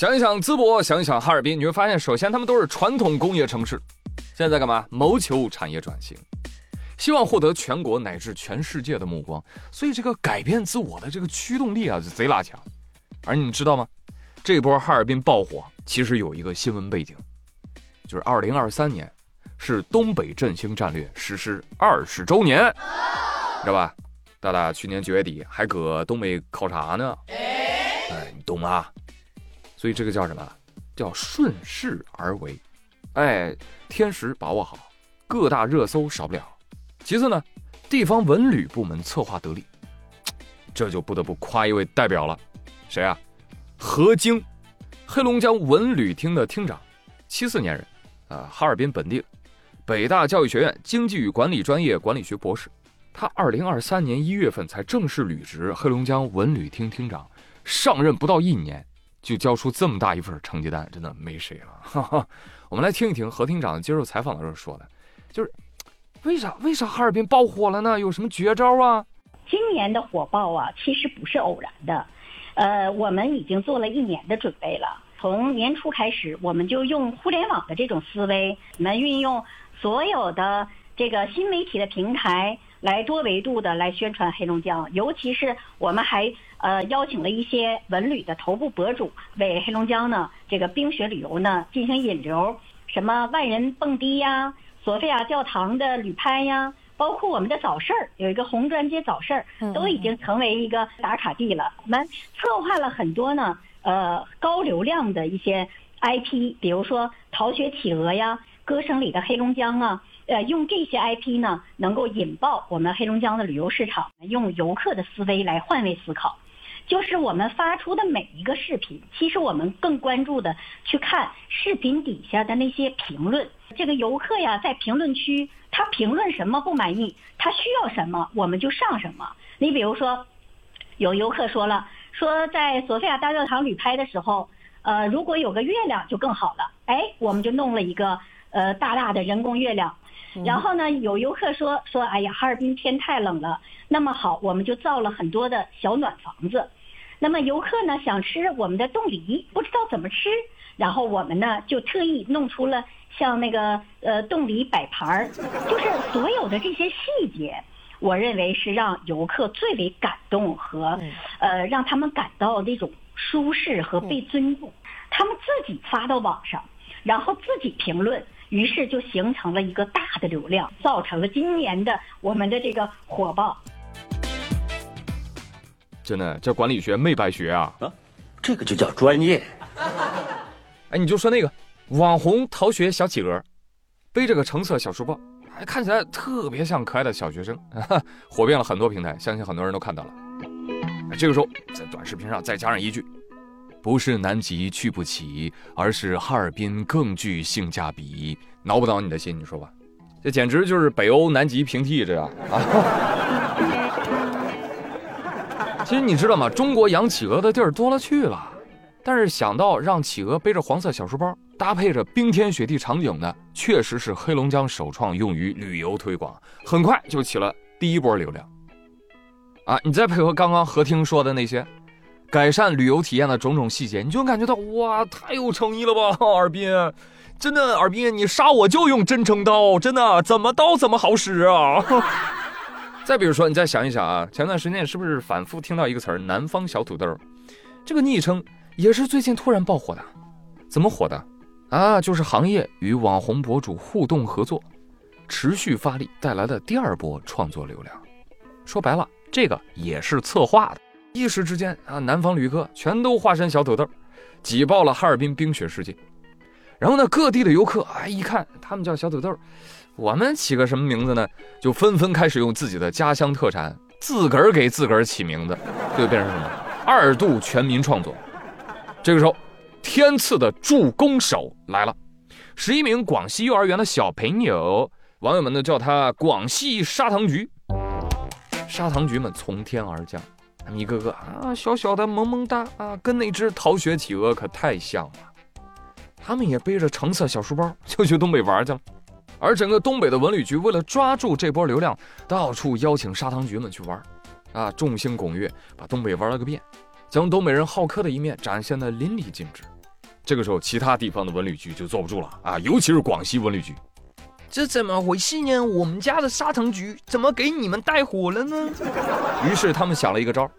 想一想淄博，想一想哈尔滨，你会发现，首先他们都是传统工业城市，现在在干嘛？谋求产业转型，希望获得全国乃至全世界的目光，所以这个改变自我的这个驱动力啊，就贼拉强。而你知道吗？这波哈尔滨爆火，其实有一个新闻背景，就是二零二三年是东北振兴战略实施二十周年，知道吧？大大去年九月底还搁东北考察呢，哎，你懂啊？所以这个叫什么？叫顺势而为，哎，天时把握好，各大热搜少不了。其次呢，地方文旅部门策划得力，这就不得不夸一位代表了，谁啊？何晶，黑龙江文旅厅的厅长，七四年人，啊，哈尔滨本地，北大教育学院经济与管理专业管理学博士。他二零二三年一月份才正式履职黑龙江文旅厅厅长，上任不到一年就交出这么大一份成绩单，真的没谁了。哈哈，我们来听一听何厅长接受采访的时候说的，就是为啥为啥哈尔滨爆火了呢？有什么绝招啊？今年的火爆啊，其实不是偶然的。呃，我们已经做了一年的准备了。从年初开始，我们就用互联网的这种思维，我们运用所有的这个新媒体的平台，来多维度的来宣传黑龙江。尤其是我们还呃邀请了一些文旅的头部博主，为黑龙江呢这个冰雪旅游呢进行引流，什么万人蹦迪呀，索菲亚教堂的旅拍呀。包括我们的早市儿有一个红砖街早市儿，都已经成为一个打卡地了。我们策划了很多呢，呃，高流量的一些 IP，比如说逃学企鹅呀、歌声里的黑龙江啊，呃，用这些 IP 呢，能够引爆我们黑龙江的旅游市场，用游客的思维来换位思考。就是我们发出的每一个视频，其实我们更关注的去看视频底下的那些评论。这个游客呀，在评论区他评论什么不满意，他需要什么，我们就上什么。你比如说，有游客说了，说在索菲亚大教堂旅拍的时候，呃，如果有个月亮就更好了。哎，我们就弄了一个呃大大的人工月亮。然后呢，有游客说说，哎呀，哈尔滨天太冷了，那么好，我们就造了很多的小暖房子。那么游客呢想吃我们的冻梨，不知道怎么吃，然后我们呢就特意弄出了像那个呃冻梨摆盘儿，就是所有的这些细节，我认为是让游客最为感动和呃让他们感到那种舒适和被尊重。他们自己发到网上，然后自己评论，于是就形成了一个大的流量，造成了今年的我们的这个火爆。真的，这管理学没白学啊！啊，这个就叫专业。哎，你就说那个网红逃学小企鹅，背着个橙色小书包，哎看起来特别像可爱的小学生，火遍了很多平台，相信很多人都看到了。这个时候，在短视频上再加上一句：“不是南极去不起，而是哈尔滨更具性价比。”挠不挠你的心？你说吧，这简直就是北欧南极平替，这样啊！其实你知道吗？中国养企鹅的地儿多了去了，但是想到让企鹅背着黄色小书包，搭配着冰天雪地场景的，确实是黑龙江首创用于旅游推广，很快就起了第一波流量。啊，你再配合刚刚何听说的那些改善旅游体验的种种细节，你就感觉到哇，太有诚意了吧，哈尔滨，真的，尔滨，你杀我就用真诚刀，真的，怎么刀怎么好使啊。再比如说，你再想一想啊，前段时间是不是反复听到一个词儿“南方小土豆”？这个昵称也是最近突然爆火的。怎么火的？啊，就是行业与网红博主互动合作，持续发力带来的第二波创作流量。说白了，这个也是策划的。一时之间啊，南方旅客全都化身小土豆，挤爆了哈尔滨冰雪世界。然后呢，各地的游客哎，一看他们叫小土豆。我们起个什么名字呢？就纷纷开始用自己的家乡特产自个儿给自个儿起名字，就变成什么二度全民创作。这个时候，天赐的助攻手来了，是一名广西幼儿园的小朋友，网友们呢叫他广西砂糖橘。砂糖橘们从天而降，他们一个个啊小小的萌萌哒啊，跟那只逃学企鹅可太像了。他们也背着橙色小书包就去东北玩去了。而整个东北的文旅局为了抓住这波流量，到处邀请砂糖橘们去玩，啊，众星拱月，把东北玩了个遍，将东北人好客的一面展现的淋漓尽致。这个时候，其他地方的文旅局就坐不住了啊，尤其是广西文旅局。这怎么回事呢？我们家的砂糖橘怎么给你们带火了呢？于是他们想了一个招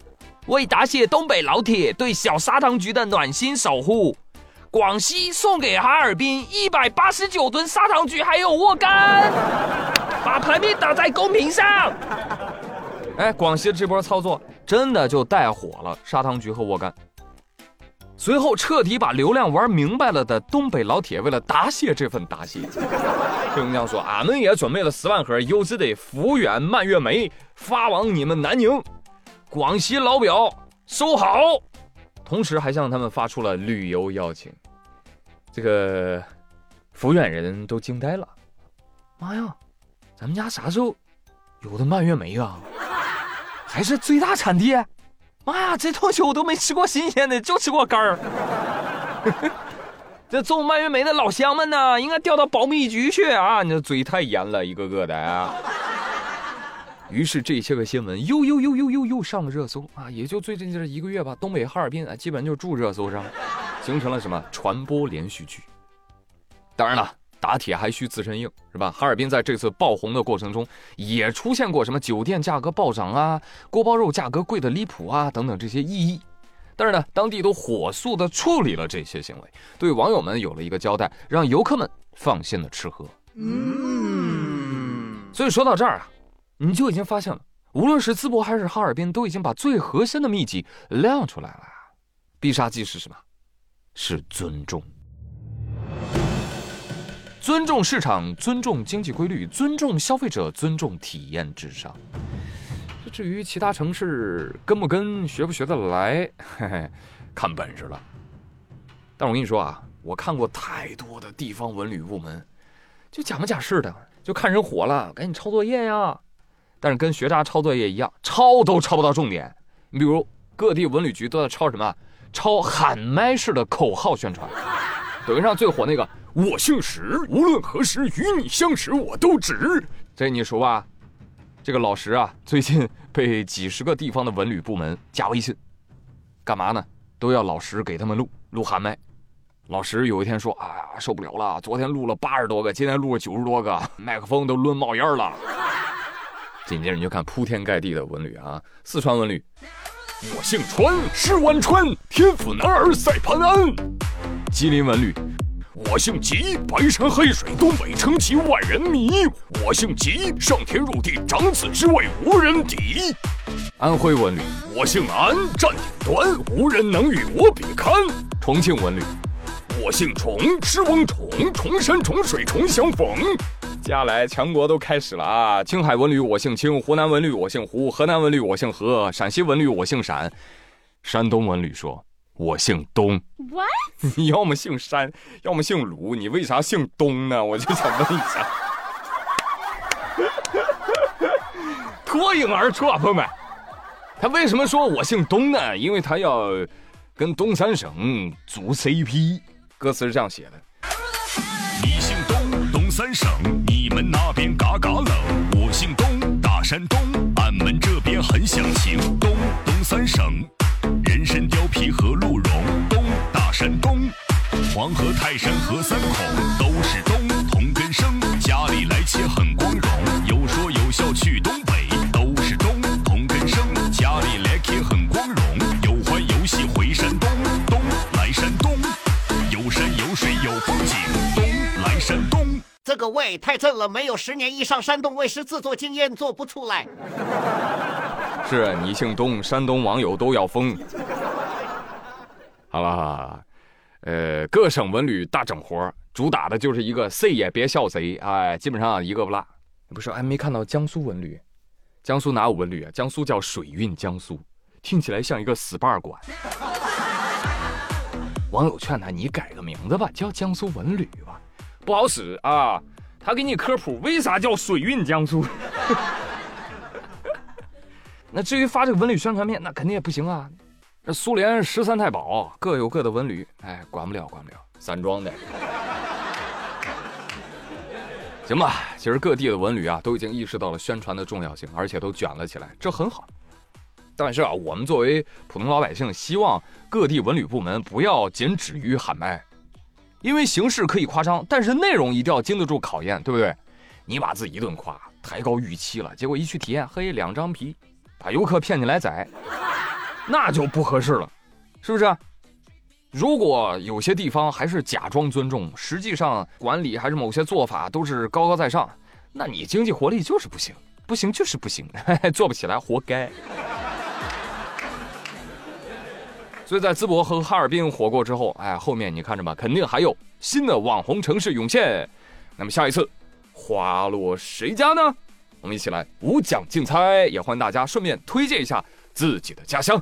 为答谢东北老铁对小砂糖橘的暖心守护，广西送给哈尔滨一百八十九吨砂糖橘还有沃柑，把牌面打在公屏上。哎，广西的这波操作真的就带火了砂糖橘和沃柑。随后彻底把流量玩明白了的东北老铁，为了答谢这份答谢，黑龙江说：“俺们也准备了十万盒优质的福远蔓越莓，发往你们南宁。广西老表收好。”同时还向他们发出了旅游邀请。这个福远人都惊呆了：“妈呀，咱们家啥时候有的蔓越莓啊？还是最大产地？”妈呀，这东西我都没吃过新鲜的，就吃过干儿。这种蔓越莓的老乡们呢，应该调到保密局去啊！你这嘴太严了，一个个的啊。于是这些个新闻又又又又又又上了热搜啊！也就最近这一个月吧，东北哈尔滨啊，基本就住热搜上，形成了什么传播连续剧。当然了。打铁还需自身硬，是吧？哈尔滨在这次爆红的过程中，也出现过什么酒店价格暴涨啊，锅包肉价格贵的离谱啊等等这些异议。但是呢，当地都火速的处理了这些行为，对网友们有了一个交代，让游客们放心的吃喝。嗯。所以说到这儿啊，你就已经发现了，无论是淄博还是哈尔滨，都已经把最核心的秘籍亮出来了。必杀技是什么？是尊重。尊重市场，尊重经济规律，尊重消费者，尊重体验至上。至于其他城市跟不跟、学不学得来，嘿嘿，看本事了。但我跟你说啊，我看过太多的地方文旅部门，就假模假式的，就看人火了，赶紧抄作业呀。但是跟学渣抄作业一样，抄都抄不到重点。你比如各地文旅局都在抄什么？抄喊麦式的口号宣传。抖音上最火那个。我姓石，无论何时与你相识，我都值。这你熟吧？这个老石啊，最近被几十个地方的文旅部门加微信，干嘛呢？都要老石给他们录录喊麦。老石有一天说：“啊，受不了了，昨天录了八十多个，今天录了九十多个，麦克风都抡冒烟了。”紧接着你就看铺天盖地的文旅啊，四川文旅，我姓川，是万川，天府男儿赛潘安。吉林文旅。我姓吉，白山黑水，东北称其万人迷。我姓吉，上天入地，长子之位无人敌。安徽文旅，我姓安，站顶端，无人能与我比堪。重庆文旅，我姓重，吃翁重，重山重水重相逢。接下来强国都开始了啊！青海文旅，我姓青；湖南文旅，我姓胡；河南文旅，我姓何；陕西文旅，我姓陕；山东文旅说。我姓东，What？你要么姓山，要么姓卢，你为啥姓东呢？我就想问一下。脱颖而出啊，朋友们！他为什么说我姓东呢？因为他要跟东三省组 CP。歌词是这样写的：你姓东，东三省，你们那边嘎嘎冷。我姓东，大山东，俺们这边很想行。东东三省。人参、貂皮和鹿茸，东大山东，黄河、泰山和三孔都是东，同根生，家里来且很光荣。有说有笑去东北，都是东，同根生，家里来且很光荣。有欢有喜回山东，东来山东，有山有水有风景，东来山东。这个味太正了，没有十年以上山东卫视制作经验做不出来。是你姓东，山东网友都要疯。好了，呃，各省文旅大整活，主打的就是一个谁也别笑谁，哎，基本上一个不落。不是，还没看到江苏文旅，江苏哪有文旅啊？江苏叫水韵江苏，听起来像一个 SPA 馆。网友劝他，你改个名字吧，叫江苏文旅吧，不好使啊。他给你科普为啥叫水韵江苏。那至于发这个文旅宣传片，那肯定也不行啊。这苏联十三太保各有各的文旅，哎，管不了，管不了。散装的，行吧。其实各地的文旅啊，都已经意识到了宣传的重要性，而且都卷了起来，这很好。但是啊，我们作为普通老百姓，希望各地文旅部门不要仅止于喊麦，因为形式可以夸张，但是内容一定要经得住考验，对不对？你把自己一顿夸，抬高预期了，结果一去体验，嘿，两张皮，把游客骗进来宰，那就不合适了，是不是？如果有些地方还是假装尊重，实际上管理还是某些做法都是高高在上，那你经济活力就是不行，不行就是不行，做不起来活该。所以在淄博和哈尔滨火过之后，哎，后面你看着吧，肯定还有新的网红城市涌现。那么下一次花落谁家呢？我们一起来无奖竞猜，也欢迎大家顺便推荐一下自己的家乡。